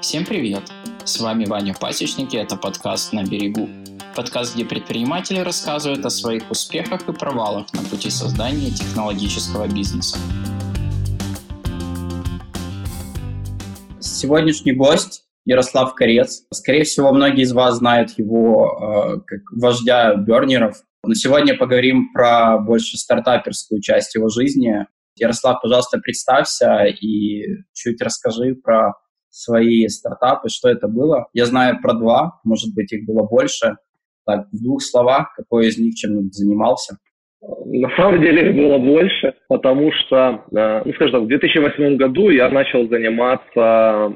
Всем привет! С вами Ваня Пасечник и это подкаст «На берегу». Подкаст, где предприниматели рассказывают о своих успехах и провалах на пути создания технологического бизнеса. Сегодняшний гость Ярослав Корец. Скорее всего, многие из вас знают его э, как вождя бернеров. Но сегодня поговорим про больше стартаперскую часть его жизни. Ярослав, пожалуйста, представься и чуть расскажи про свои стартапы, что это было. Я знаю про два, может быть, их было больше. Так, в двух словах, какой из них чем занимался? На самом деле их было больше, потому что, э, ну, скажем так, в 2008 году я начал заниматься,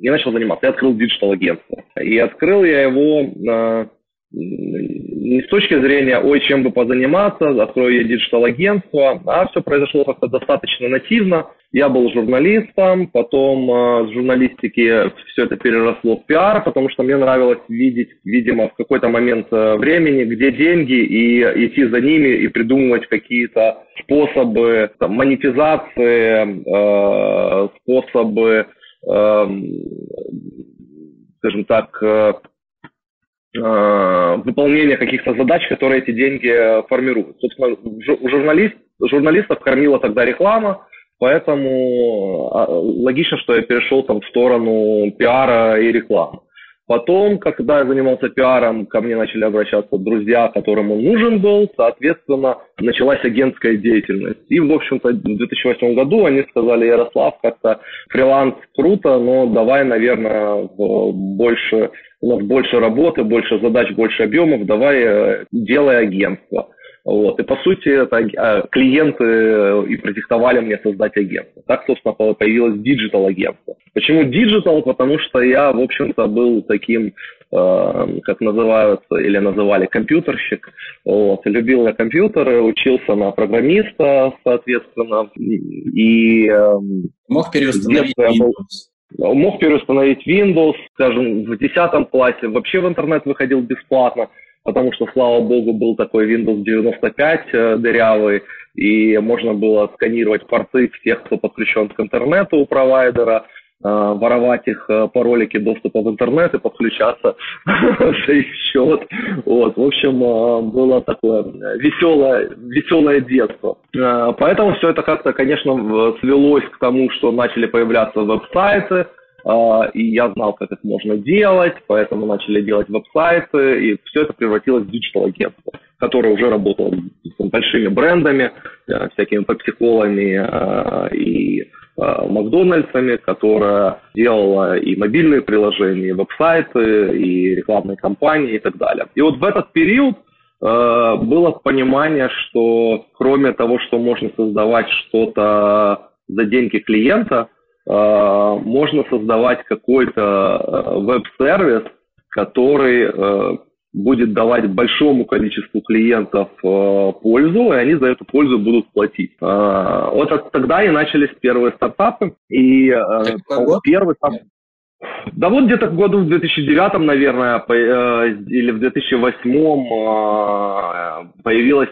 я начал заниматься, я открыл диджитал-агентство. И открыл я его э, не с точки зрения, ой, чем бы позаниматься, открою я диджитал-агентство, а все произошло как-то достаточно нативно. Я был журналистом, потом э, с журналистики все это переросло в пиар, потому что мне нравилось видеть, видимо, в какой-то момент э, времени, где деньги, и идти за ними, и придумывать какие-то способы там, монетизации, э, способы, э, скажем так, Э, выполнения каких-то задач, которые эти деньги э, формируют. Собственно, журналист, журналистов кормила тогда реклама, поэтому а, логично, что я перешел там в сторону пиара и рекламы. Потом, когда я занимался пиаром, ко мне начали обращаться друзья, которым он нужен был, соответственно, началась агентская деятельность. И, в общем-то, в 2008 году они сказали, Ярослав, как-то фриланс круто, но давай, наверное, больше, у нас больше работы, больше задач, больше объемов, давай э, делай агентство. Вот. И, по сути, это а, клиенты э, и продиктовали мне создать агентство. Так, собственно, появилось диджитал-агентство. Почему диджитал? Потому что я, в общем-то, был таким, э, как называются или называли, компьютерщик. Вот. Любил я компьютеры, учился на программиста, соответственно. И, э, Мог переустановить Windows? Мог переустановить Windows, скажем, в 10 классе вообще в интернет выходил бесплатно потому что, слава богу, был такой Windows 95 э, дырявый, и можно было сканировать порты всех, кто подключен к интернету у провайдера, э, воровать их э, паролики доступа в интернет и подключаться за их счет. Вот. В общем, было такое веселое, веселое детство. Поэтому все это как-то, конечно, свелось к тому, что начали появляться веб-сайты, и я знал, как это можно делать, поэтому начали делать веб-сайты, и все это превратилось в диджитал-агентство, которое уже работало с большими брендами, э, всякими попсиколами э, и э, Макдональдсами, которая делала и мобильные приложения, и веб-сайты, и рекламные кампании и так далее. И вот в этот период было понимание, что кроме того, что можно создавать что-то за деньги клиента – можно создавать какой-то э, веб-сервис, который э, будет давать большому количеству клиентов пользу, и они за эту пользу будут платить. Вот тогда и начались первые стартапы. И первый стартап... Да вот где-то в году в 2009, наверное, или в 2008 появилась,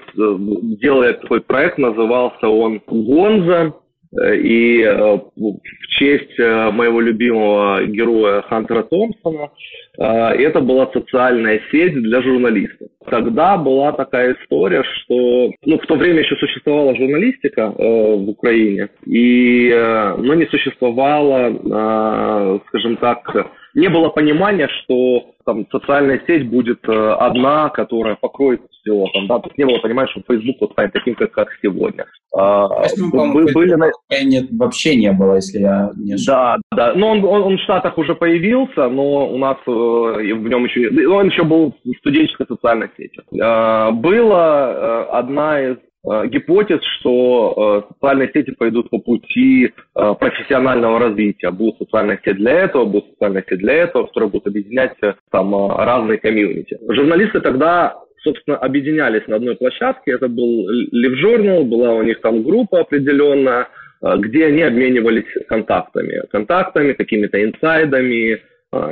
делая такой проект, назывался он Гонза. И э, в честь э, моего любимого героя Хантера Томпсона э, это была социальная сеть для журналистов. Тогда была такая история, что ну, в то время еще существовала журналистика в Украине, и, но не существовало, скажем так, не было понимания, что там социальная сеть будет э, одна, которая покроет все. Там, да, тут не было понимания, что Facebook вот станет таким, как, как сегодня. А, вы, были на... нет, вообще не было, если я не ошибаюсь. Да, да. Но он, он, он в Штатах уже появился, но у нас э, в нем еще... Он еще был студенческой социальной сетью. Э, была э, одна из гипотез, что э, социальные сети пойдут по пути э, профессионального развития. Будут социальные сети для этого, будут социальные сети для этого, которые будут объединять там разные комьюнити. Журналисты тогда собственно, объединялись на одной площадке. Это был Live Journal, была у них там группа определенная, где они обменивались контактами. Контактами, какими-то инсайдами,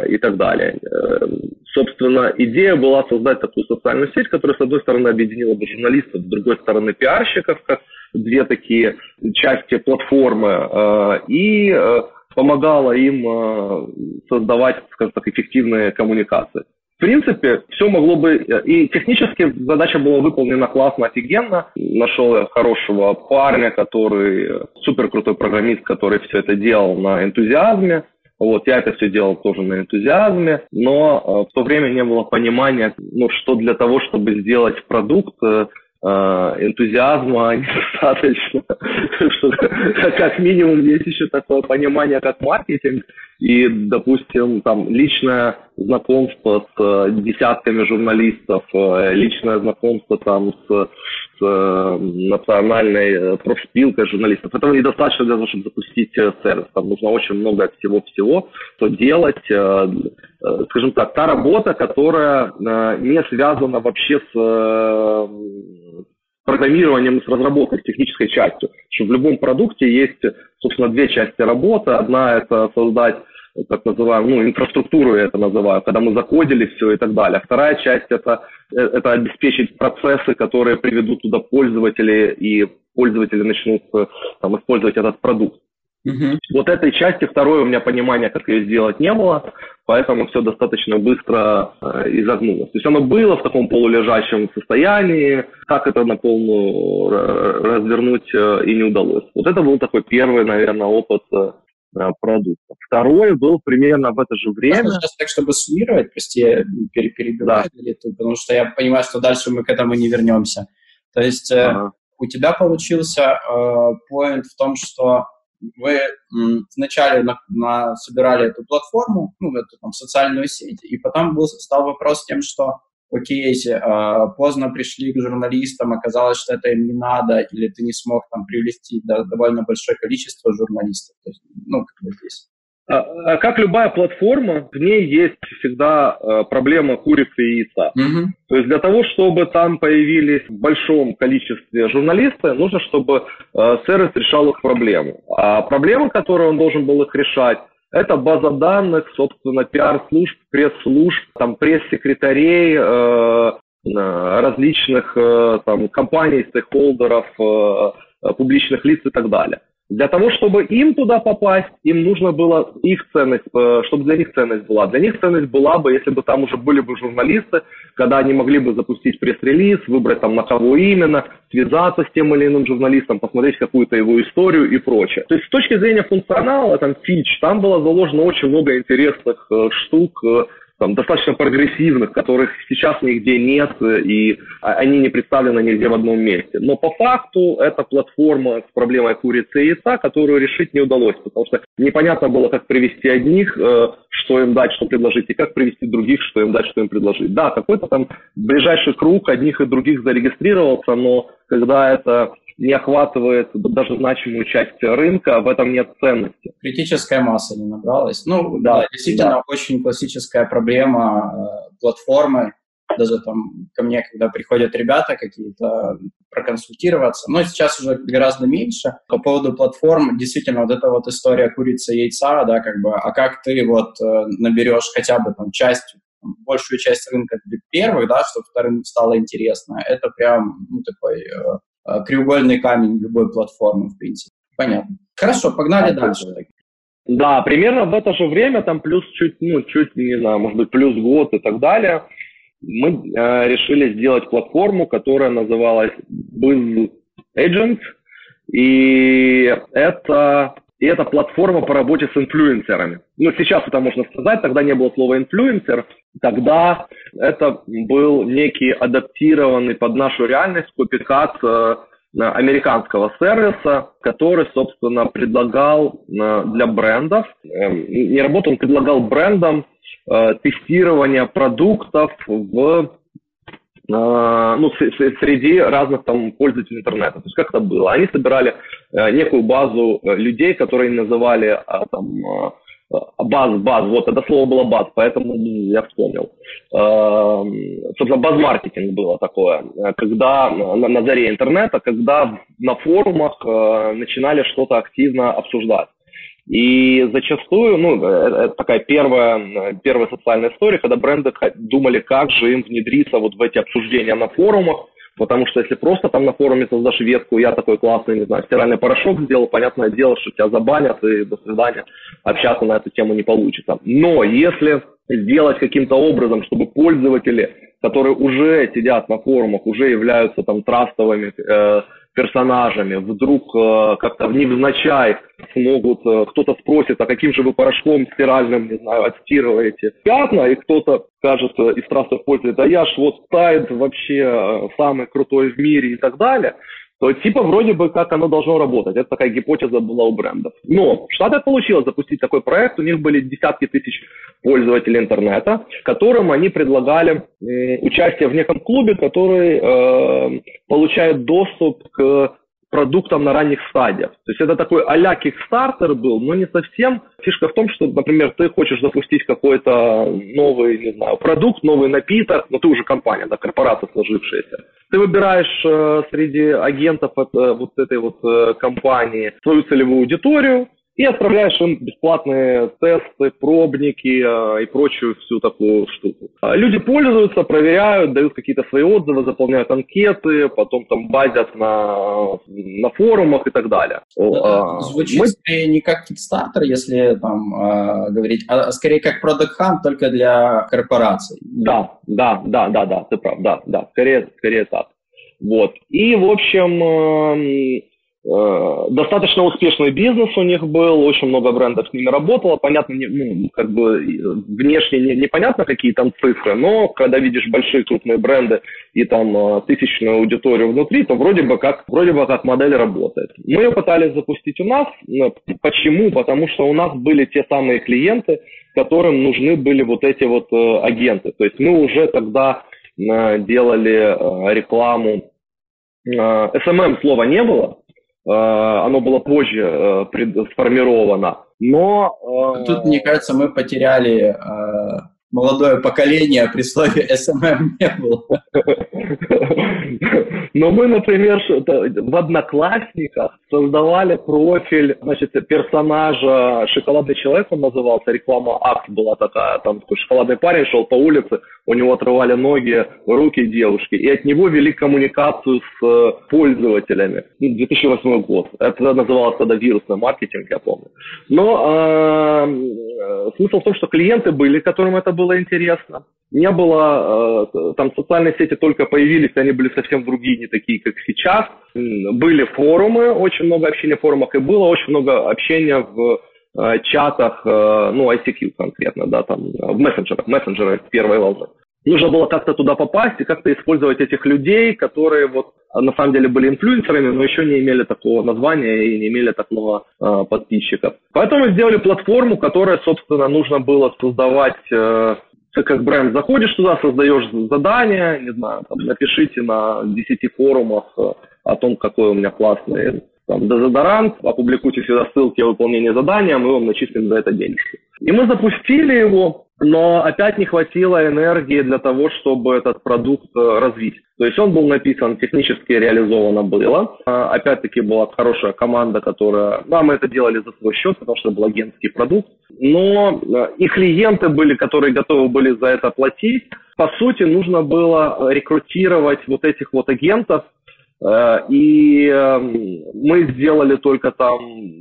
и так далее. Э, собственно, идея была создать такую социальную сеть, которая, с одной стороны, объединила бы журналистов, с другой стороны, пиарщиков, как две такие части платформы, э, и э, помогало им создавать, скажем так, эффективные коммуникации. В принципе, все могло бы... И технически задача была выполнена классно, офигенно. Нашел я хорошего парня, который супер крутой программист, который все это делал на энтузиазме. Вот, я это все делал тоже на энтузиазме, но э, в то время не было понимания, ну, что для того, чтобы сделать продукт, э, Э, энтузиазма недостаточно, как минимум есть еще такое понимание, как маркетинг, и, допустим, там личное знакомство с десятками журналистов, личное знакомство там с, с национальной профспилкой журналистов. Этого недостаточно для того, чтобы запустить сервис. Там нужно очень много всего-всего, что делать, скажем так, та работа, которая не связана вообще с программированием, с разработкой, с технической частью. Что в любом продукте есть, собственно, две части работы. Одна – это создать так называемую, ну, инфраструктуру я это называю, когда мы закодили все и так далее. Вторая часть это, это обеспечить процессы, которые приведут туда пользователи, и пользователи начнут там, использовать этот продукт. Угу. Вот этой части второе у меня понимания, как ее сделать, не было, поэтому все достаточно быстро э, изогнулось. То есть оно было в таком полулежащем состоянии, как это на полную развернуть э, и не удалось. Вот это был такой первый, наверное, опыт э, продукта. Второй был примерно в это же время. Можно сейчас так, чтобы суммировать, прости, я перебиваю, да. потому что я понимаю, что дальше мы к этому не вернемся. То есть ага. у тебя получился поинт в том, что вы вначале на, на, собирали эту платформу, ну, эту там социальную сеть, и потом был, стал вопрос тем, что окей, э, поздно пришли к журналистам, оказалось, что это им не надо, или ты не смог там привлести довольно большое количество журналистов. То есть, ну, как бы здесь. А, а как любая платформа, в ней есть всегда э, проблема курицы и яйца. Угу. То есть для того, чтобы там появились в большом количестве журналисты, нужно, чтобы сервис решал их проблему. А проблема, которую он должен был их решать, это база данных, собственно, пиар-служб, пресс-служб, там, пресс-секретарей, э, различных э, там, компаний, стейкхолдеров, э, публичных лиц и так далее. Для того, чтобы им туда попасть, им нужно было их ценность, э, чтобы для них ценность была. Для них ценность была бы, если бы там уже были бы журналисты, когда они могли бы запустить пресс-релиз, выбрать там на кого именно, связаться с тем или иным журналистом, посмотреть какую-то его историю и прочее. То есть с точки зрения функционала, там фич, там было заложено очень много интересных э, штук, э, там, достаточно прогрессивных, которых сейчас нигде нет, и они не представлены нигде в одном месте. Но по факту это платформа с проблемой курицы и яйца, которую решить не удалось, потому что непонятно было, как привести одних, э, что им дать, что предложить, и как привести других, что им дать, что им предложить. Да, какой-то там ближайший круг одних и других зарегистрировался, но когда это не охватывает даже значимую часть рынка, в этом нет ценности. Критическая масса не набралась. Ну, да, да действительно, да. очень классическая проблема э, платформы. Даже там ко мне, когда приходят ребята какие-то проконсультироваться, но сейчас уже гораздо меньше. По поводу платформ, действительно, вот эта вот история курицы и яйца, да, как бы, а как ты вот э, наберешь хотя бы там часть большую часть рынка для первых, да, чтобы вторым стало интересно, это прям ну, такой э, Э, треугольный камень любой платформы, в принципе. Понятно. Хорошо, погнали да, дальше. Да, примерно в это же время, там плюс чуть, ну, чуть, не знаю, может быть, плюс год и так далее, мы э, решили сделать платформу, которая называлась Biz Agent, и это и это платформа по работе с инфлюенсерами. Ну, сейчас это можно сказать, тогда не было слова инфлюенсер, тогда это был некий адаптированный под нашу реальность копикат э, американского сервиса, который, собственно, предлагал э, для брендов, э, не работал, он предлагал брендам э, тестирование продуктов в ну, среди разных там пользователей интернета. То есть как это было? Они собирали э, некую базу э, людей, которые называли а, там а, баз, баз, вот это слово было баз, поэтому я вспомнил. Собственно, баз-маркетинг было такое, когда на, на заре интернета, когда на форумах начинали что-то активно обсуждать. И зачастую, ну, это э, такая первая, первая социальная история, когда бренды думали, как же им внедриться вот в эти обсуждения на форумах, Потому что если просто там на форуме создашь ветку, я такой классный, не знаю, стиральный порошок сделал, понятное дело, что тебя забанят и до свидания, общаться на эту тему не получится. Но если сделать каким-то образом, чтобы пользователи, которые уже сидят на форумах, уже являются там трастовыми э, персонажами, вдруг э, как-то невзначай смогут, э, кто-то спросит, а каким же вы порошком стиральным, не знаю, отстирываете. Пятна, и кто-то скажет э, из трастов пользователей, да я ж вот Tide вообще э, самый крутой в мире и так далее, то типа вроде бы как оно должно работать. Это такая гипотеза была у брендов. Но в Штатах получилось запустить такой проект. У них были десятки тысяч пользователей интернета, которым они предлагали э, участие в неком клубе, который э, получает доступ к продуктом на ранних стадиях. То есть это такой а-ля Kickstarter был, но не совсем. Фишка в том, что, например, ты хочешь запустить какой-то новый, не знаю, продукт, новый напиток, но ты уже компания, да, корпорация сложившаяся. Ты выбираешь э, среди агентов от, э, вот этой вот э, компании свою целевую аудиторию, и отправляешь им бесплатные тесты, пробники э, и прочую всю такую штуку. А люди пользуются, проверяют, дают какие-то свои отзывы, заполняют анкеты, потом там базят на, на форумах и так далее. Да, звучит Мы... скорее не как Kickstarter, если там э, говорить, а скорее как Product Hunt, только для корпораций. Да, да, да, да, да, ты прав, да, да, скорее, скорее так. Вот. И, в общем, э, Э, достаточно успешный бизнес у них был, очень много брендов с ними работало. Понятно, не, ну, как бы внешне не, непонятно, какие там цифры, но когда видишь большие крупные бренды и там э, тысячную аудиторию внутри, то вроде бы как, вроде бы как модель работает. Мы ее пытались запустить у нас. Почему? Потому что у нас были те самые клиенты, которым нужны были вот эти вот э, агенты. То есть мы уже тогда делали рекламу. SMM слова не было, Э, оно было позже э, сформировано. Но... Э, Тут, мне кажется, мы потеряли молодое поколение при слове SMM не было. Но мы, например, в Одноклассниках создавали профиль, значит, персонажа «Шоколадный человек» он назывался, реклама акт была такая, там такой шоколадный парень шел по улице, у него отрывали ноги, руки девушки, и от него вели коммуникацию с э, пользователями. 2008 ну, год. Это называлось тогда вирусный маркетинг, я помню. Но э, э, смысл в том, что клиенты были, которым это было интересно. Не было, э, там социальные сети только появились, они были совсем другие, не такие, как сейчас. Были форумы, очень много общения в форумах, и было очень много общения в э, чатах, э, ну, ICQ конкретно, да, там, в мессенджерах, мессенджеры первой волны. Нужно было как-то туда попасть и как-то использовать этих людей, которые вот на самом деле были инфлюенсерами, но еще не имели такого названия и не имели так много э, подписчиков. Поэтому сделали платформу, которая, собственно, нужно было создавать э, ты как бренд заходишь туда, создаешь задание, не знаю, там, напишите на 10 форумах э, о том, какой у меня классный там, дезодорант, опубликуйте сюда ссылки о выполнении задания, мы вам начислим за это денежку. И мы запустили его, но опять не хватило энергии для того, чтобы этот продукт э, развить. То есть он был написан, технически реализовано было. А, опять-таки была хорошая команда, которая... Да, мы это делали за свой счет, потому что это был агентский продукт. Но э, и клиенты были, которые готовы были за это платить. По сути, нужно было рекрутировать вот этих вот агентов, Э, и эм, мы сделали только там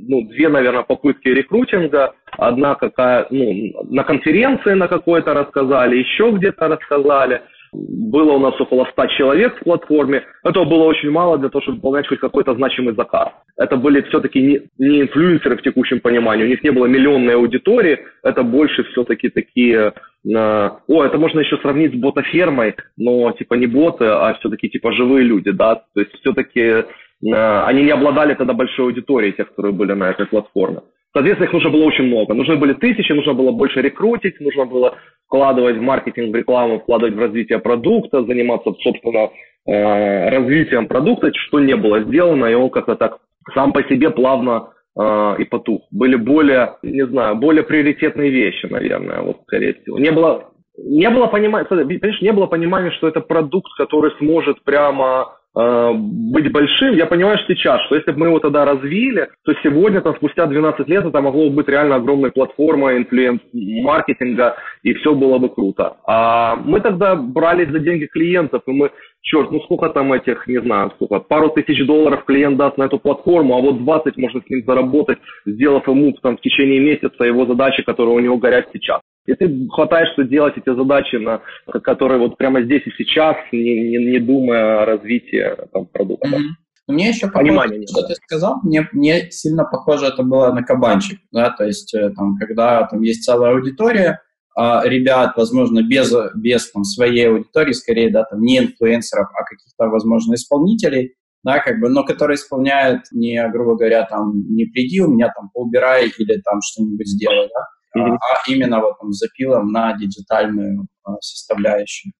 ну, две, наверное, попытки рекрутинга. Одна какая, ну, на конференции на какой-то рассказали, еще где-то рассказали. Было у нас около 100 человек в платформе. Этого было очень мало для того, чтобы выполнять хоть какой-то значимый заказ. Это были все-таки не, не инфлюенсеры в текущем понимании. У них не было миллионной аудитории. Это больше все-таки такие о, это можно еще сравнить с ботафермой, но типа не боты, а все-таки типа живые люди, да, то есть все-таки э, они не обладали тогда большой аудиторией, тех, которые были на этой платформе. Соответственно, их нужно было очень много. Нужны были тысячи, нужно было больше рекрутить, нужно было вкладывать в маркетинг, в рекламу, вкладывать в развитие продукта, заниматься, собственно, э, развитием продукта, что не было сделано, и он как-то так сам по себе плавно э, и потух. Были более, не знаю, более приоритетные вещи, наверное, вот скорее всего. Не было, не было понимания, понимаешь, не было понимания, что это продукт, который сможет прямо быть большим, я понимаю что сейчас, что если бы мы его тогда развили, то сегодня, там, спустя 12 лет, это могло быть реально огромной платформой инфлюенс-маркетинга, и все было бы круто. А мы тогда брались за деньги клиентов, и мы, черт, ну сколько там этих, не знаю, сколько, пару тысяч долларов клиент даст на эту платформу, а вот 20 можно с ним заработать, сделав ему там, в течение месяца его задачи, которые у него горят сейчас. И ты хватаешься делать эти задачи, на, которые вот прямо здесь и сейчас, не, не, не думая о развитии там, продукта. Mm-hmm. Мне еще похоже, что ты сказал, мне, мне сильно похоже это было на кабанчик, да, то есть э, там, когда там есть целая аудитория, а ребят, возможно, без, без там, своей аудитории, скорее, да, там, не инфлюенсеров, а каких-то, возможно, исполнителей, да, как бы, но которые исполняют не, грубо говоря, там, не приди у меня там поубирай или там что-нибудь сделай, да, mm-hmm. а именно вот там запилом на диджитальную а, составляющую.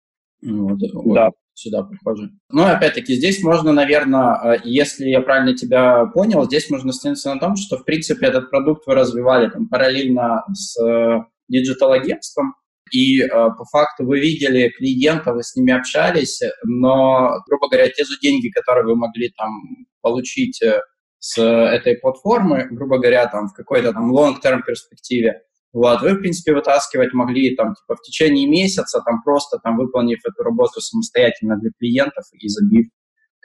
Вот, да. Вот сюда похоже. Ну, опять-таки, здесь можно, наверное, а, если я правильно тебя понял, здесь можно остановиться на том, что, в принципе, этот продукт вы развивали там параллельно с э, диджитал-агентством, и э, по факту вы видели клиентов, вы с ними общались, но, грубо говоря, те же деньги, которые вы могли там получить э, с этой платформы, грубо говоря, там в какой-то там long-term перспективе, вот, вы, в принципе, вытаскивать могли там, типа, в течение месяца, там, просто там, выполнив эту работу самостоятельно для клиентов и забив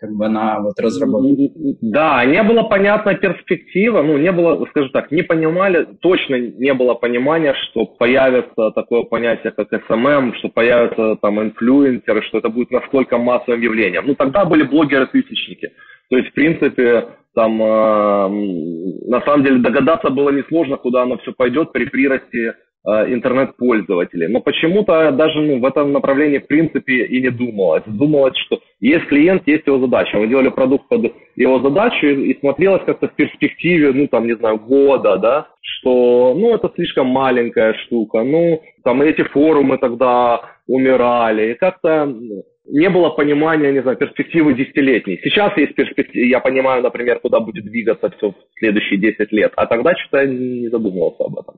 как бы на вот разработку. Да, не было понятна перспектива, ну, не было, скажем так, не понимали, точно не было понимания, что появится такое понятие, как SMM, что появятся там инфлюенсеры, что это будет настолько массовым явлением. Ну, тогда были блогеры-тысячники. То есть, в принципе, там, э, на самом деле, догадаться было несложно, куда оно все пойдет при приросте э, интернет-пользователей. Но почему-то даже ну, в этом направлении, в принципе, и не думалось. Думалось, что есть клиент, есть его задача. Мы делали продукт под его задачу и, и смотрелось как-то в перспективе, ну, там, не знаю, года, да, что, ну, это слишком маленькая штука. Ну, там, эти форумы тогда умирали. И как-то не было понимания, не знаю, перспективы десятилетней. Сейчас есть перспектива, я понимаю, например, куда будет двигаться все в следующие 10 лет, а тогда что-то не задумывался об этом.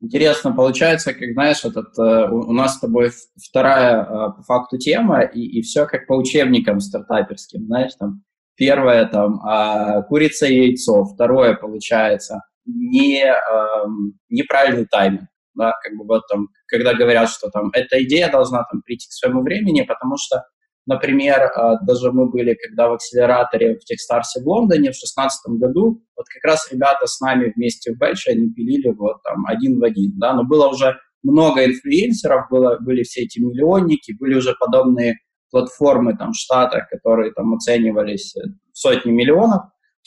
Интересно, получается, как знаешь, этот, э, у нас с тобой вторая э, по факту тема, и, и все как по учебникам стартаперским, знаешь, там первое там а, курица и яйцо, второе получается не, эм, неправильный тайминг, да, как бы вот там, когда говорят, что там эта идея должна там прийти к своему времени, потому что, например, а, даже мы были, когда в акселераторе в Техстарсе в Лондоне в шестнадцатом году, вот как раз ребята с нами вместе в Бэче, они пилили вот там один в один, да, но было уже много инфлюенсеров, было, были все эти миллионники, были уже подобные платформы там в Штатах, которые там оценивались в сотни миллионов,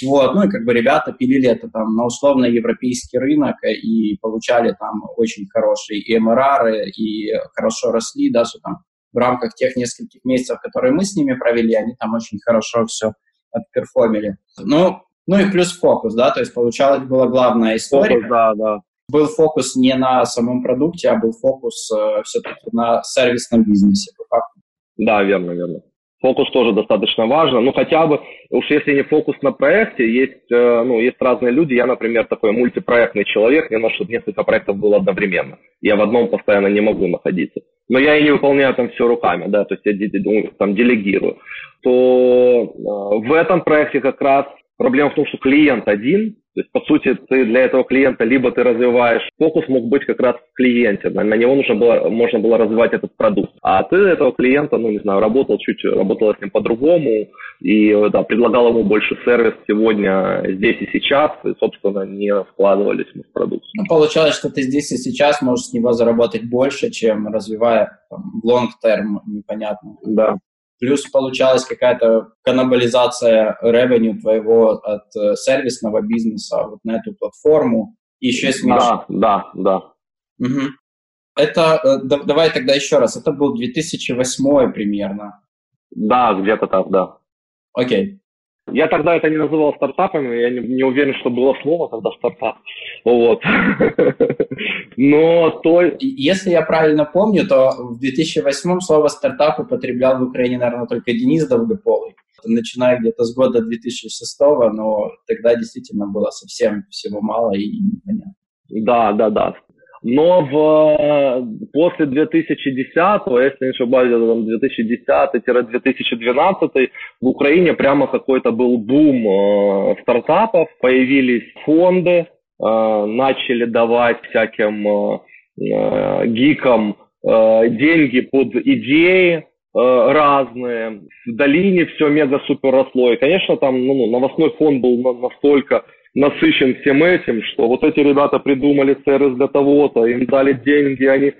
вот, ну и как бы ребята пилили это там на условно европейский рынок и получали там очень хорошие и МРР, и хорошо росли, даже там в рамках тех нескольких месяцев, которые мы с ними провели, они там очень хорошо все отперформили. Ну, ну и плюс фокус, да, то есть получалось была главная история. Фокус, да, да. Был фокус не на самом продукте, а был фокус э, все-таки на сервисном бизнесе, по факту. Да, верно, верно. Фокус тоже достаточно важно. Ну, хотя бы, уж если не фокус на проекте, есть, э, ну, есть разные люди. Я, например, такой мультипроектный человек, мне нужно, чтобы несколько проектов было одновременно. Я в одном постоянно не могу находиться. Но я и не выполняю там все руками, да, то есть я там делегирую. То э, в этом проекте как раз проблема в том, что клиент один, то есть, по сути, ты для этого клиента либо ты развиваешь, фокус мог быть как раз в клиенте, на, него нужно было, можно было развивать этот продукт. А ты этого клиента, ну, не знаю, работал чуть, работал с ним по-другому и, да, предлагал ему больше сервис сегодня, здесь и сейчас, и, собственно, не вкладывались мы в продукт. Ну, получалось, что ты здесь и сейчас можешь с него заработать больше, чем развивая там, long-term, непонятно. Да. Плюс получалась какая-то каннибализация revenue твоего от э, сервисного бизнеса вот на эту платформу. И еще смеш... Да, да, да. Угу. Это, э, да, давай тогда еще раз, это был 2008 примерно. Да, где-то так, да. Окей. Я тогда это не называл стартапами, я не, не уверен, что было слово тогда стартап. Вот. Но то... Если я правильно помню, то в 2008 слово стартап употреблял в Украине, наверное, только Денис Долгополый. Начиная где-то с года 2006, но тогда действительно было совсем всего мало и непонятно. Да, да, да. Но в, после 2010, если не ошибаюсь, 2010-2012 в Украине прямо какой-то был бум э, стартапов, появились фонды, э, начали давать всяким э, э гикам э, деньги под идеи, Э, разные. В долине все мега-супер росло. И, конечно, там ну, ну новостной фон был настолько насыщен всем этим, что вот эти ребята придумали сервис для того-то, им дали деньги, они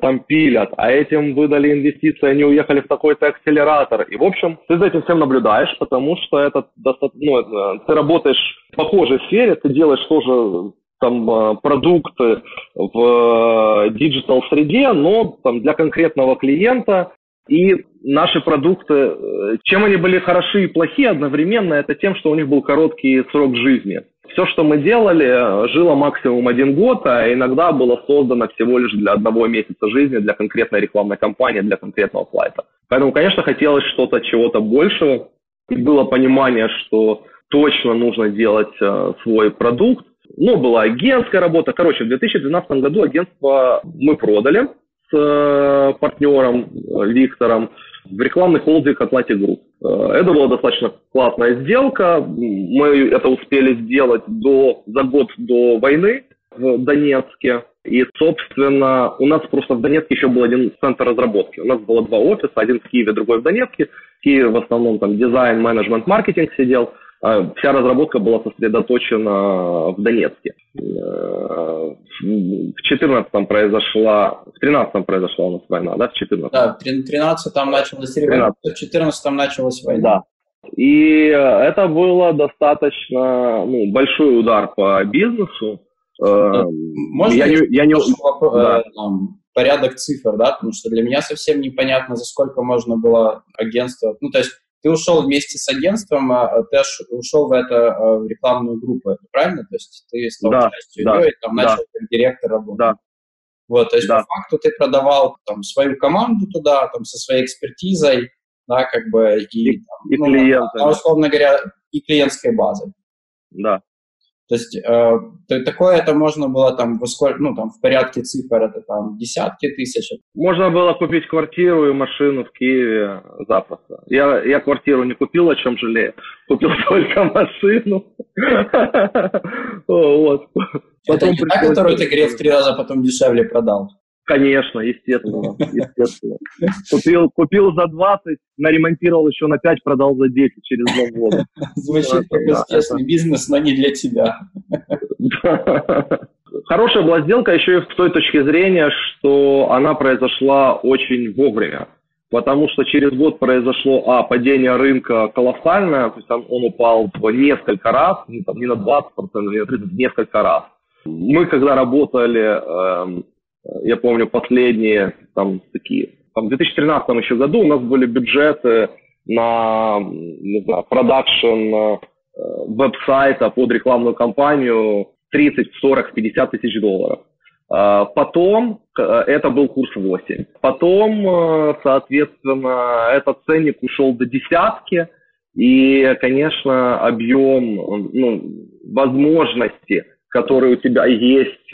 там пилят, а этим выдали инвестиции, они уехали в такой-то акселератор. И, в общем, ты за этим всем наблюдаешь, потому что это достаточно, ну, ты работаешь в похожей сфере, ты делаешь тоже там э, продукты в э, digital среде, но там для конкретного клиента и наши продукты, э, чем они были хороши и плохи одновременно, это тем, что у них был короткий срок жизни. Все, что мы делали, э, жило максимум один год, а иногда было создано всего лишь для одного месяца жизни, для конкретной рекламной кампании, для конкретного слайда. Поэтому, конечно, хотелось что-то, чего-то большего. И было понимание, что точно нужно делать э, свой продукт. Но была агентская работа. Короче, в 2012 году агентство мы продали э, партнером э, Виктором в рекламный холдинг Atlantic Group. Э, это была достаточно классная сделка. Мы это успели сделать до, за год до войны в Донецке. И, собственно, у нас просто в Донецке еще был один центр разработки. У нас было два офиса, один в Киеве, другой в Донецке. В Киеве в основном там дизайн, менеджмент, маркетинг сидел. А вся разработка была сосредоточена в Донецке. Э, в 14 произошла, в 13 произошла у нас война, да, в 14 Да, в 13 там началась революция, в 14 началась война. Да. И это было достаточно ну, большой удар по бизнесу. Э, можно я, я, я не... да. там, порядок цифр, да, потому что для меня совсем непонятно, за сколько можно было агентство, ну, то есть ты ушел вместе с агентством, а, ты ушел в это а, в рекламную группу, это правильно? То есть ты стал да, частью да, ее и там да. начал как директор работать. Да. Вот, то есть да. по факту ты продавал там свою команду туда, там со своей экспертизой, да, как бы и, и, там, и ну, клиентами. условно говоря, и клиентской базой. Да. То есть э, такое это можно было там в, ну, там в порядке цифр, это там десятки тысяч. Можно было купить квартиру и машину в Киеве запросто. Я, я квартиру не купил, о чем жалею. Купил только машину. Это не та, которую ты, говорил, в три раза потом дешевле продал? Конечно, естественно, естественно. Купил, купил за 20, наремонтировал еще на 5, продал за 10 через два года. Звучит как успешный бизнес, но не для тебя. Хорошая была сделка еще и с той точки зрения, что она произошла очень вовремя. Потому что через год произошло, а, падение рынка колоссальное, то есть он, он упал в несколько раз, не, там, не на 20%, не на 30%, несколько раз. Мы, когда работали э, я помню последние там такие, там, в 2013 еще году у нас были бюджеты на, не знаю, продакшн э, веб-сайта под рекламную кампанию 30, 40, 50 тысяч долларов. А потом э, это был курс 8. Потом, э, соответственно, этот ценник ушел до десятки. И, конечно, объем ну, возможности, которые у тебя есть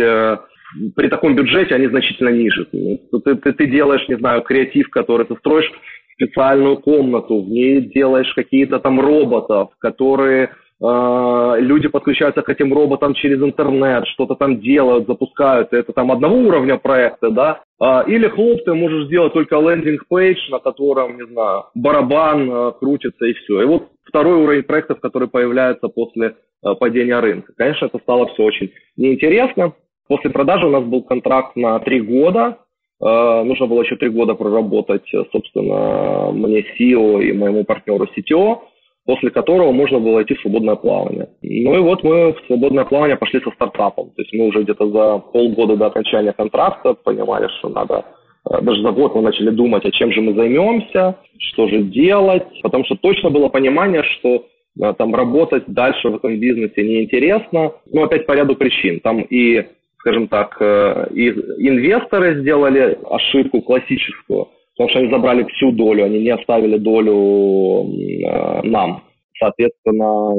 при таком бюджете они значительно ниже. Ты, ты, ты делаешь, не знаю, креатив, который ты строишь специальную комнату, в ней делаешь какие-то там роботов, которые э, люди подключаются к этим роботам через интернет, что-то там делают, запускают. Это там одного уровня проекта, да. Э, или хлоп, ты можешь сделать только лендинг-пейдж, на котором, не знаю, барабан э, крутится и все. И вот второй уровень проектов, который появляется после э, падения рынка. Конечно, это стало все очень неинтересно. После продажи у нас был контракт на три года. Э, нужно было еще три года проработать, собственно, мне SEO и моему партнеру CTO, после которого можно было идти в свободное плавание. Ну и вот мы в свободное плавание пошли со стартапом. То есть мы уже где-то за полгода до окончания контракта понимали, что надо э, даже за год мы начали думать, а чем же мы займемся, что же делать, потому что точно было понимание, что э, там работать дальше в этом бизнесе неинтересно, но опять по ряду причин. Там и скажем так, э, и инвесторы сделали ошибку классическую, потому что они забрали всю долю, они не оставили долю э, нам. Соответственно,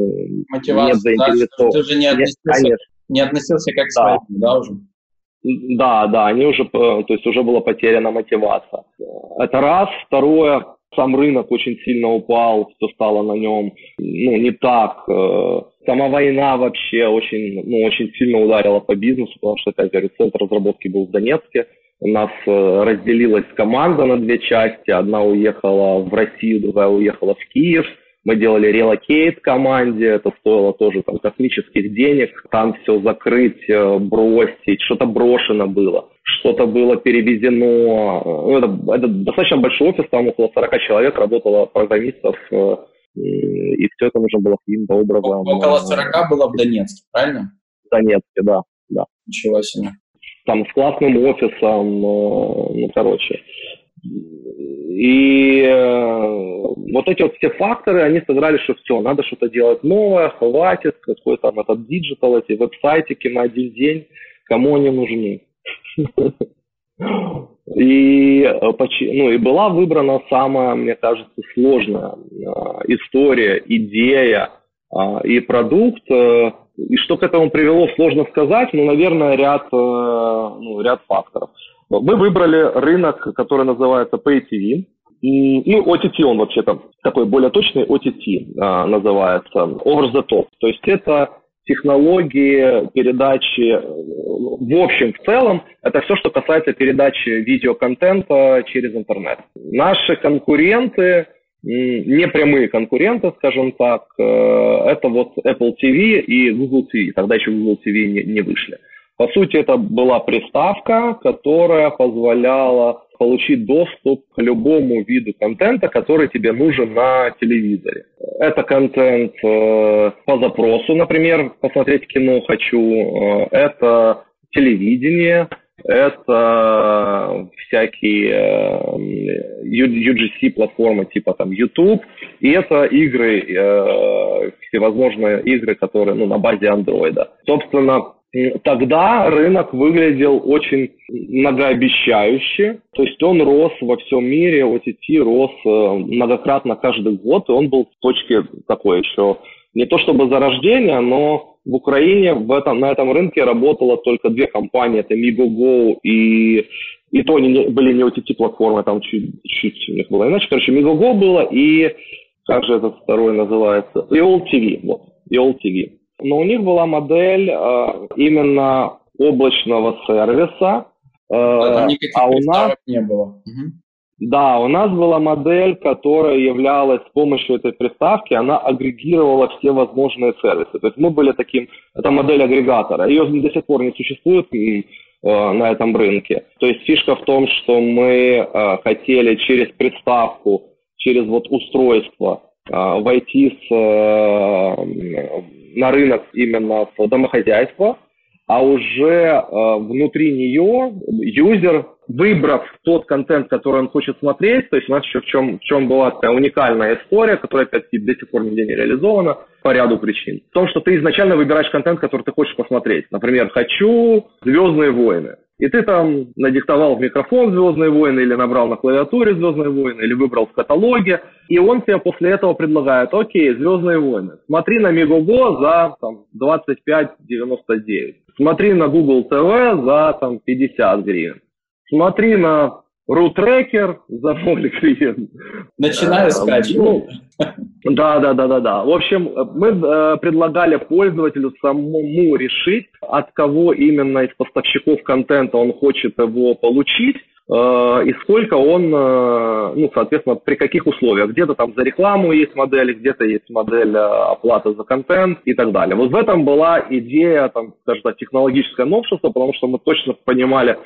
Мотивация, нет заинтересованности. Да, ты же не относился, не, не относился как к да. своим, да, уже? Да, да, они уже, то есть уже была потеряна мотивация. Это раз. Второе, сам рынок очень сильно упал, все стало на нем, ну, не так. Э, сама война вообще очень, ну, очень сильно ударила по бизнесу, потому что, опять говорю, центр разработки был в Донецке. У нас э, разделилась команда на две части. Одна уехала в Россию, другая уехала в Киев. Мы делали релокейт команде, это стоило тоже там космических денег. Там все закрыть, э, бросить, что-то брошено было, что-то было перевезено. Ну, это, это достаточно большой офис, там около 40 человек работало программистов, э, и все это нужно было каким-то образом... Около 40 было в Донецке, правильно? В Донецке, да. да. Ничего себе там с классным офисом, э, ну, короче. И э, вот эти вот все факторы, они сыграли, что все, надо что-то делать новое, хватит, какой там этот digital, эти веб-сайтики на один день, кому они нужны. И, э, ну, и была выбрана самая, мне кажется, сложная история, идея и продукт, и что к этому привело, сложно сказать, но, наверное, ряд, э, ну, ряд факторов. Мы выбрали рынок, который называется PayTV. Ну, OTT он вообще-то такой более точный, OTT называется, over the top. То есть это технологии передачи, в общем, в целом, это все, что касается передачи видеоконтента через интернет. Наши конкуренты непрямые конкуренты, скажем так, э, это вот Apple TV и Google TV. Тогда еще Google TV не, не вышли. По сути, это была приставка, которая позволяла получить доступ к любому виду контента, который тебе нужен на телевизоре. Это контент э, по запросу, например, посмотреть кино хочу. Э, это телевидение, это всякие э, UGC платформы типа там YouTube, и это игры, э, всевозможные игры, которые ну, на базе Android. Собственно, тогда рынок выглядел очень многообещающе, то есть он рос во всем мире, OTT рос э, многократно каждый год, и он был в точке такой еще не то чтобы зарождения, но в Украине в этом, на этом рынке работало только две компании, это MigoGo и и то они не, были не OTT-платформы, там чуть-чуть у них было иначе. Короче, MigoGo было и, как же этот второй называется, EOL TV, вот, EOL TV. Но у них была модель э, именно облачного сервиса, э, а у нас не было. Угу. Да, у нас была модель, которая являлась с помощью этой приставки, она агрегировала все возможные сервисы. То есть мы были таким, это модель агрегатора. Ее до сих пор не существует э, на этом рынке. То есть фишка в том, что мы э, хотели через приставку, через вот устройство войти с, э, на рынок именно в домохозяйство, а уже э, внутри нее юзер выбрав тот контент, который он хочет смотреть, то есть у нас еще в чем, в чем была такая уникальная история, которая, опять до сих пор нигде не реализована по ряду причин. В том, что ты изначально выбираешь контент, который ты хочешь посмотреть. Например, хочу «Звездные войны». И ты там надиктовал в микрофон «Звездные войны» или набрал на клавиатуре «Звездные войны» или выбрал в каталоге. И он тебе после этого предлагает, окей, «Звездные войны». Смотри на Мегого за там, 25,99. Смотри на Google TV за там, 50 гривен смотри на рутрекер за мой клиент. Начинаю скачивать. Ну, да, да, да, да, да. В общем, мы э, предлагали пользователю самому решить, от кого именно из поставщиков контента он хочет его получить, э, и сколько он, э, ну, соответственно, при каких условиях. Где-то там за рекламу есть модель, где-то есть модель э, оплаты за контент и так далее. Вот в этом была идея, там, скажем так, технологическое новшество, потому что мы точно понимали,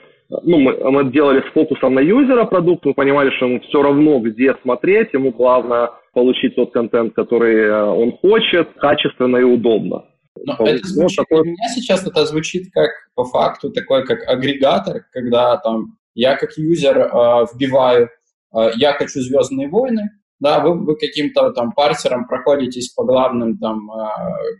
ну, мы, мы делали с фокусом на юзера продукт, мы понимали, что ему все равно, где смотреть, ему главное получить тот контент, который э, он хочет, качественно и удобно. Но это звучит, ну, такой... У меня сейчас это звучит как по факту такой как агрегатор, когда там я как юзер э, вбиваю э, я хочу Звездные войны, да, вы, вы каким-то там парсером проходитесь по главным там, э,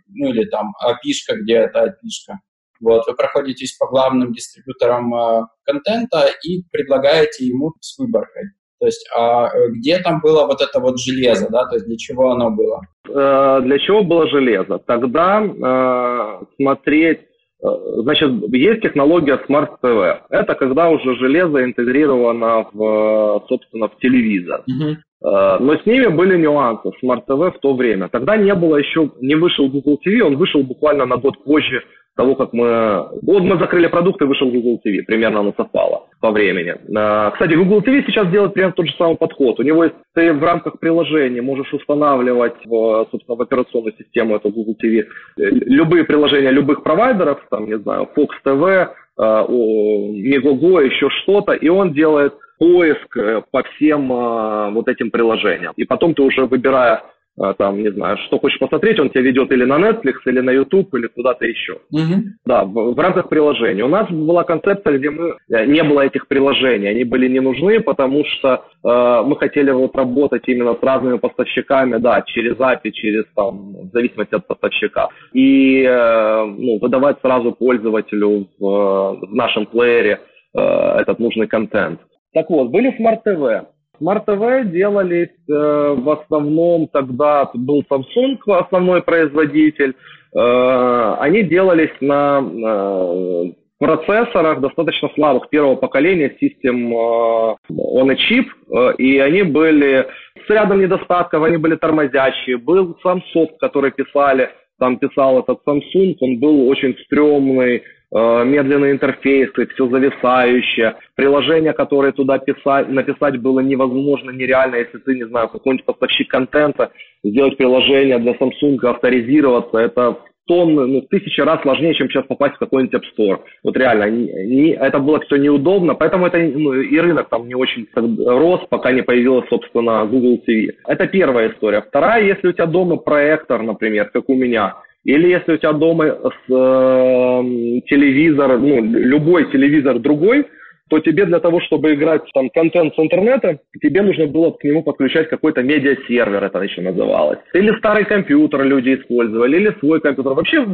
ну или там api где это api вот, вы проходитесь по главным дистрибьюторам э, контента и предлагаете ему с выборкой. То есть а э, где там было вот это вот железо, да, то есть для чего оно было? Э, для чего было железо? Тогда э, смотреть Значит, есть технология Smart TV. Это когда уже железо интегрировано в, собственно, в телевизор. Uh-huh. Но с ними были нюансы Smart TV в то время. Тогда не было еще, не вышел Google TV, он вышел буквально на год позже того, как мы... Вот мы закрыли продукт и вышел Google TV, примерно оно совпало по времени. А, кстати, Google TV сейчас делает примерно тот же самый подход. У него есть, ты в рамках приложения можешь устанавливать, в, собственно, в операционную систему эту Google TV любые приложения любых провайдеров, там, не знаю, Fox TV, Megogo, еще что-то, и он делает поиск э, по всем а, вот этим приложениям. И потом ты уже выбирая а, там, не знаю, что хочешь посмотреть, он тебя ведет или на Netflix, или на YouTube, или куда-то еще. Mm-hmm. Да, в, в рамках приложения. У нас была концепция, где мы э, не было этих приложений, они были не нужны, потому что э, мы хотели вот работать именно с разными поставщиками, да, через API, через там, в зависимости от поставщика, и э, ну, выдавать сразу пользователю в, в нашем плеере э, этот нужный контент. Так вот, были Smart TV. Smart TV делались э, в основном тогда, был Samsung основной производитель, э, они делались на э, процессорах достаточно слабых первого поколения э, on a chip, и они были с рядом недостатков, они были тормозящие. Был сам софт, который писали, там писал этот Samsung, он был очень стрёмный, Э, медленные интерфейсы, все зависающее, приложения, которые туда писать, написать было невозможно, нереально, если ты, не знаю, какой-нибудь поставщик контента, сделать приложение для Samsung, авторизироваться, это тонны, ну, тысячи раз сложнее, чем сейчас попасть в какой-нибудь App Store. Вот реально, не, это было все неудобно, поэтому это ну, и рынок там не очень рос, пока не появилась, собственно, Google TV. Это первая история. Вторая, если у тебя дома проектор, например, как у меня, или если у тебя дома с, э, телевизор, ну, любой телевизор другой, то тебе для того, чтобы играть там контент с интернета, тебе нужно было к нему подключать какой-то медиасервер, это еще называлось. Или старый компьютер люди использовали, или свой компьютер. Вообще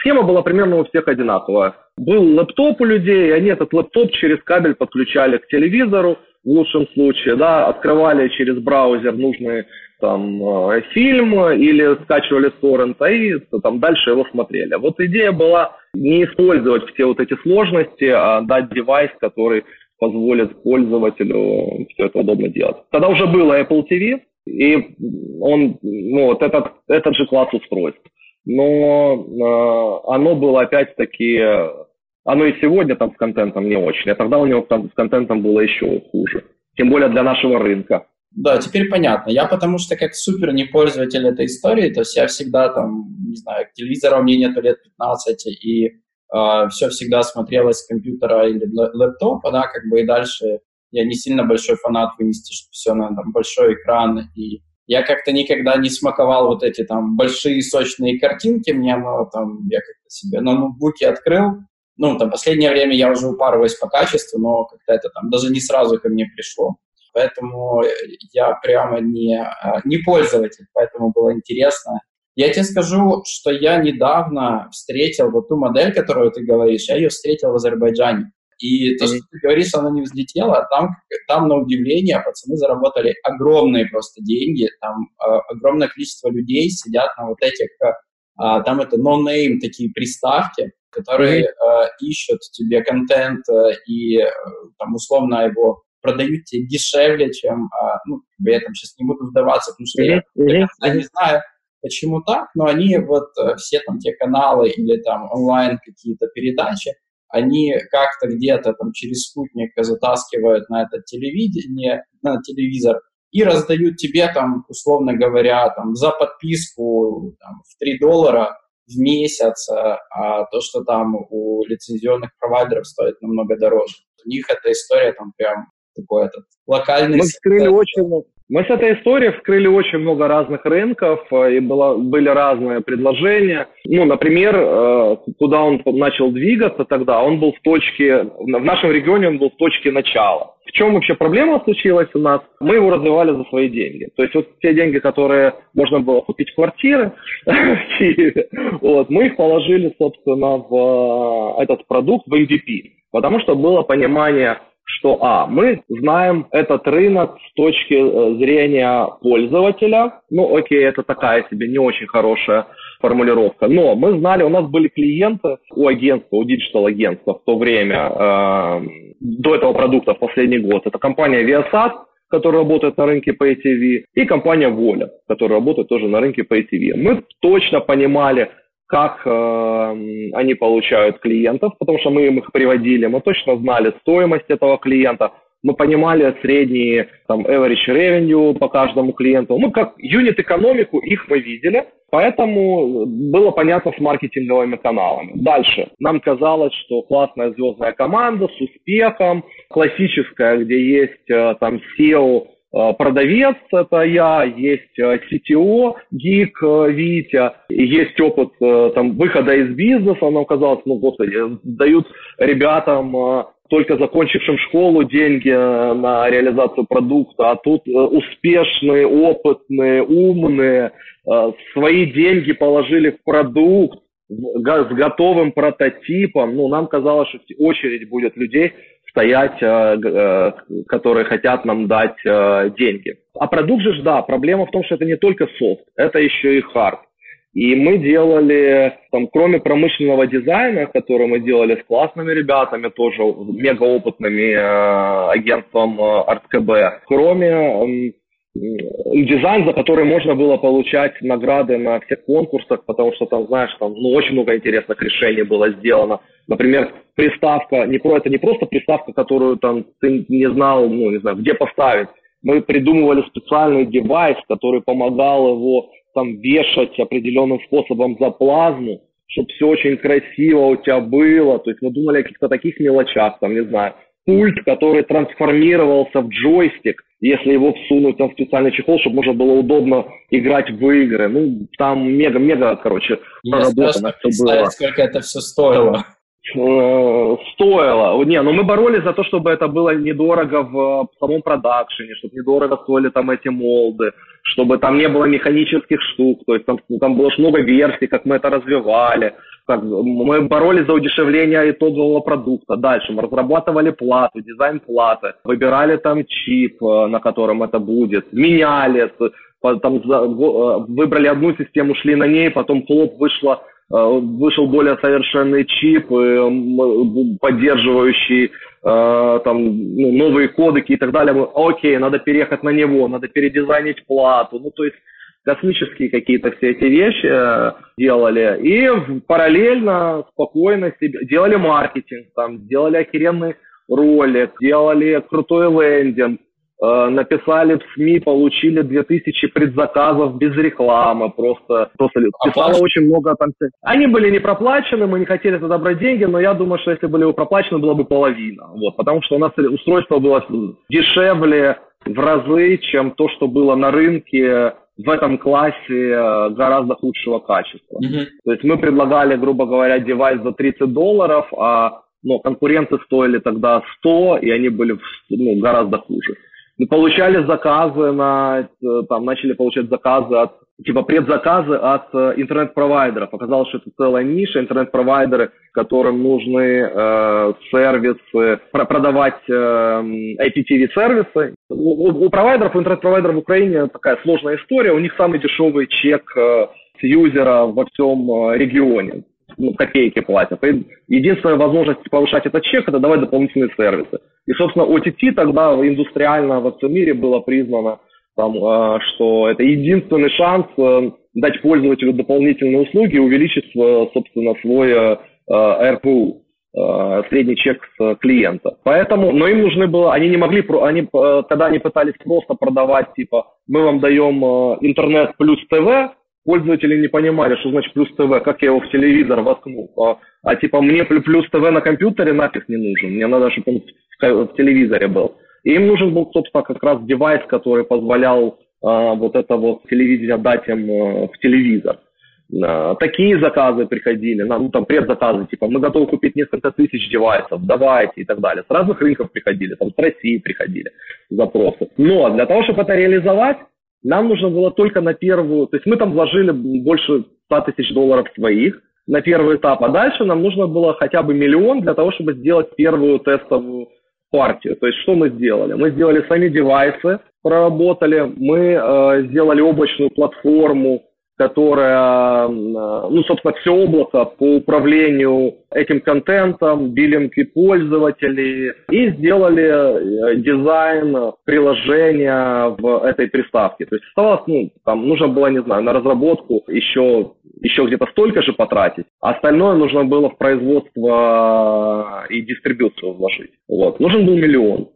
схема была примерно у всех одинаковая. Был лэптоп у людей, и они этот лэптоп через кабель подключали к телевизору, в лучшем случае, да, открывали через браузер нужные там э, фильм или скачивали с торрента и там дальше его смотрели. Вот идея была не использовать все вот эти сложности, а дать девайс, который позволит пользователю все это удобно делать. Тогда уже было Apple TV, и он, ну, вот этот, этот же класс устройств. Но э, оно было опять-таки, оно и сегодня там с контентом не очень, а тогда у него там с контентом было еще хуже. Тем более для нашего рынка. Да, теперь понятно. Я потому что как супер не пользователь этой истории, то есть я всегда там, не знаю, телевизора у меня нету лет 15, и э, все всегда смотрелось с компьютера или лэптопа, да, как бы и дальше я не сильно большой фанат вынести, что все на там большой экран, и я как-то никогда не смаковал вот эти там большие сочные картинки, мне оно там, я как-то себе на ноутбуке открыл, ну, там, последнее время я уже упарываюсь по качеству, но как-то это там даже не сразу ко мне пришло. Поэтому я прямо не, а, не пользователь, поэтому было интересно. Я тебе скажу, что я недавно встретил вот ту модель, которую ты говоришь, я ее встретил в Азербайджане. И то, что ты говоришь, она не взлетела, а там, там на удивление пацаны заработали огромные просто деньги, там э, огромное количество людей сидят на вот этих, э, там это no-name такие приставки, которые э, ищут тебе контент э, и э, там условно его продают тебе дешевле, чем, а, ну, я там сейчас не буду вдаваться, потому что я, я не знаю, почему так, но они вот э, все там те каналы или там онлайн какие-то передачи, они как-то где-то там через спутник затаскивают на это телевидение, на телевизор и раздают тебе там, условно говоря, там за подписку там, в 3 доллара в месяц, а, а то, что там у лицензионных провайдеров стоит намного дороже. У них эта история там прям такой этот локальный... Мы вскрыли очень мы с этой историей вскрыли очень много разных рынков, э, и было, были разные предложения. Ну, например, э, куда он начал двигаться тогда, он был в точке, в нашем регионе он был в точке начала. В чем вообще проблема случилась у нас? Мы его развивали за свои деньги. То есть вот те деньги, которые можно было купить квартиры вот, мы их положили, собственно, в э, этот продукт, в MVP. Потому что было понимание, что, а, мы знаем этот рынок с точки э, зрения пользователя, ну, окей, это такая себе не очень хорошая формулировка, но мы знали, у нас были клиенты у агентства, у digital-агентства в то время, э, до этого продукта в последний год, это компания Viasat, которая работает на рынке PayTV, и компания Воля, которая работает тоже на рынке PayTV. Мы точно понимали, как э, они получают клиентов, потому что мы им их приводили, мы точно знали стоимость этого клиента, мы понимали средний там, average revenue по каждому клиенту. Ну, как юнит-экономику их мы видели, поэтому было понятно с маркетинговыми каналами. Дальше. Нам казалось, что классная звездная команда с успехом, классическая, где есть э, там SEO, продавец, это я, есть э, CTO, гик э, Витя, есть опыт там, выхода из бизнеса, нам казалось, ну, господи, дают ребятам только закончившим школу деньги на реализацию продукта, а тут успешные, опытные, умные, свои деньги положили в продукт, с готовым прототипом, ну, нам казалось, что очередь будет людей, стоять, э, э, которые хотят нам дать э, деньги. А продукт же, да, проблема в том, что это не только софт, это еще и хард. И мы делали, там, кроме промышленного дизайна, который мы делали с классными ребятами, тоже мегаопытными э, агентством э, АртКБ, кроме дизайн, за который можно было получать награды на всех конкурсах, потому что там, знаешь, там ну, очень много интересных решений было сделано. Например, приставка, не про, это не просто приставка, которую там ты не знал, ну, не знаю, где поставить. Мы придумывали специальный девайс, который помогал его там вешать определенным способом за плазму, чтобы все очень красиво у тебя было. То есть мы думали о каких-то таких мелочах, там, не знаю, пульт, который трансформировался в джойстик, если его всунуть там в специальный чехол, чтобы можно было удобно играть в игры. Ну, там мега-мега, короче, проработано все было. сколько это все стоило. Э, стоило. Не, ну мы боролись за то, чтобы это было недорого в самом продакшене, чтобы недорого стоили там эти молды, чтобы там не было механических штук, то есть там, там было много версий, как мы это развивали, как, мы боролись за удешевление итогового продукта. Дальше мы разрабатывали плату, дизайн платы, выбирали там чип, э, на котором это будет, меняли, там, э, выбрали одну систему, шли на ней, потом хлоп вышло Э, вышел более совершенный чип, поддерживающий там, ну, новые кодеки и так далее. Окей, надо переехать на него, надо передизайнить плату. Ну, то есть космические какие-то все эти вещи э, делали. И параллельно, спокойно себе, делали маркетинг, там, делали охеренный ролик, делали крутой лендинг, Э, написали в СМИ, получили 2000 предзаказов без рекламы, просто, просто писало а очень много там. Они были не проплачены, мы не хотели туда брать деньги, но я думаю, что если были бы проплачены, была бы половина, вот, потому что у нас устройство было дешевле в разы, чем то, что было на рынке в этом классе э, гораздо худшего качества. Mm-hmm. То есть мы предлагали, грубо говоря, девайс за 30 долларов, а но конкуренты стоили тогда 100, и они были ну, гораздо хуже. Мы получали заказы на, э, там, начали получать заказы от, типа предзаказы от э, интернет-провайдеров. Оказалось, что это целая ниша, интернет-провайдеры, которым нужны э, сервисы, продавать э, IPTV-сервисы. У, у провайдеров, у интернет-провайдеров в Украине такая сложная история. У них самый дешевый чек э, с юзера во всем э, регионе ну, копейки платят. И единственная возможность повышать этот чек – это давать дополнительные сервисы. И, собственно, OTT тогда индустриально во всем мире было признано, там, э, что это единственный шанс э, дать пользователю дополнительные услуги и увеличить, э, собственно, свой RPU средний чек с клиента. Поэтому, но им нужны было, они не могли, они, когда они пытались просто продавать, типа, мы вам даем интернет плюс ТВ, пользователи не понимали, что значит плюс ТВ, как я его в телевизор воткнул. А, а типа мне плюс ТВ на компьютере нафиг не нужен, мне надо, чтобы он в, в телевизоре был. И им нужен был, собственно, как раз девайс, который позволял а, вот это вот телевидение дать им а, в телевизор. А, такие заказы приходили, ну там предзаказы, типа мы готовы купить несколько тысяч девайсов, давайте и так далее. С разных рынков приходили, там с России приходили запросы. Но для того, чтобы это реализовать, нам нужно было только на первую, то есть мы там вложили больше 100 тысяч долларов своих на первый этап, а дальше нам нужно было хотя бы миллион для того, чтобы сделать первую тестовую партию. То есть что мы сделали? Мы сделали сами девайсы, проработали, мы э, сделали облачную платформу, которая, ну, собственно, все облако по управлению этим контентом, биллинги пользователей, и сделали э, дизайн приложения в этой приставке. То есть оставалось, ну, там нужно было, не знаю, на разработку еще, еще где-то столько же потратить, а остальное нужно было в производство и дистрибуцию вложить. Вот. Нужен был миллион.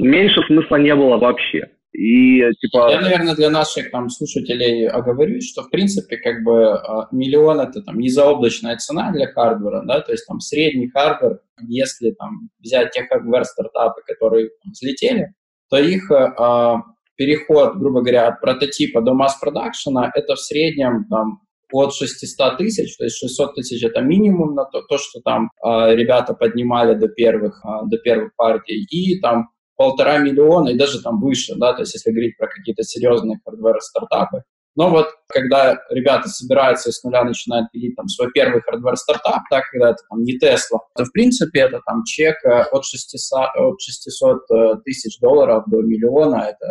Меньше смысла не было вообще. И, типа... Я, наверное, для наших там, слушателей оговорюсь, что, в принципе, как бы а, миллион – это там не заоблачная цена для hardware а, да, то есть там средний hardware, если там взять те hardware стартапы, которые там, взлетели, то их э, переход, грубо говоря, от прототипа до mass production а – это в среднем там от 600 тысяч, то есть 600 тысяч это минимум на то, то что там э, ребята поднимали до первых, э, до первых партий, и там полтора миллиона и даже там выше, да, то есть если говорить про какие-то серьезные hardware стартапы. Но вот когда ребята собираются с нуля начинают пилить там свой первый hardware стартап, так, когда это там не Тесла, то в принципе это там чек э, от 600, от 600 э, тысяч долларов до миллиона, это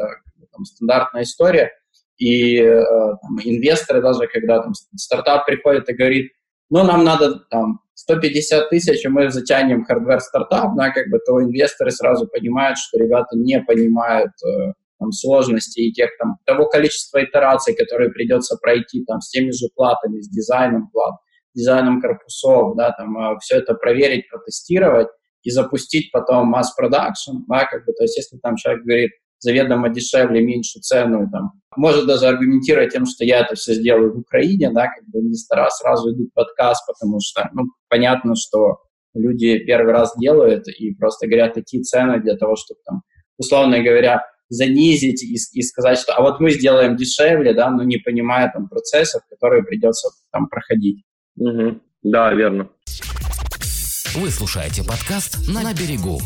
там, стандартная история. И э, там, инвесторы даже, когда там стартап приходит и говорит, ну, нам надо там 150 тысяч, и мы затянем hardware стартап, да, как бы, то инвесторы сразу понимают, что ребята не понимают э, там, сложностей и тех, там, того количества итераций, которые придется пройти там, с теми же платами, с дизайном плат, дизайном корпусов, да, там, э, все это проверить, протестировать и запустить потом mass production, да, как бы, то есть если там человек говорит, заведомо дешевле, меньше цену, там, может даже аргументировать тем, что я это все сделаю в Украине, да, как бы инвестора сразу идут в отказ, потому что, ну, понятно, что люди первый раз делают и просто говорят такие цены для того, чтобы там, условно говоря, занизить и, и сказать, что а вот мы сделаем дешевле, да, но не понимая там процессов, которые придется там проходить. Угу. Да, верно. Вы слушаете подкаст «На берегу».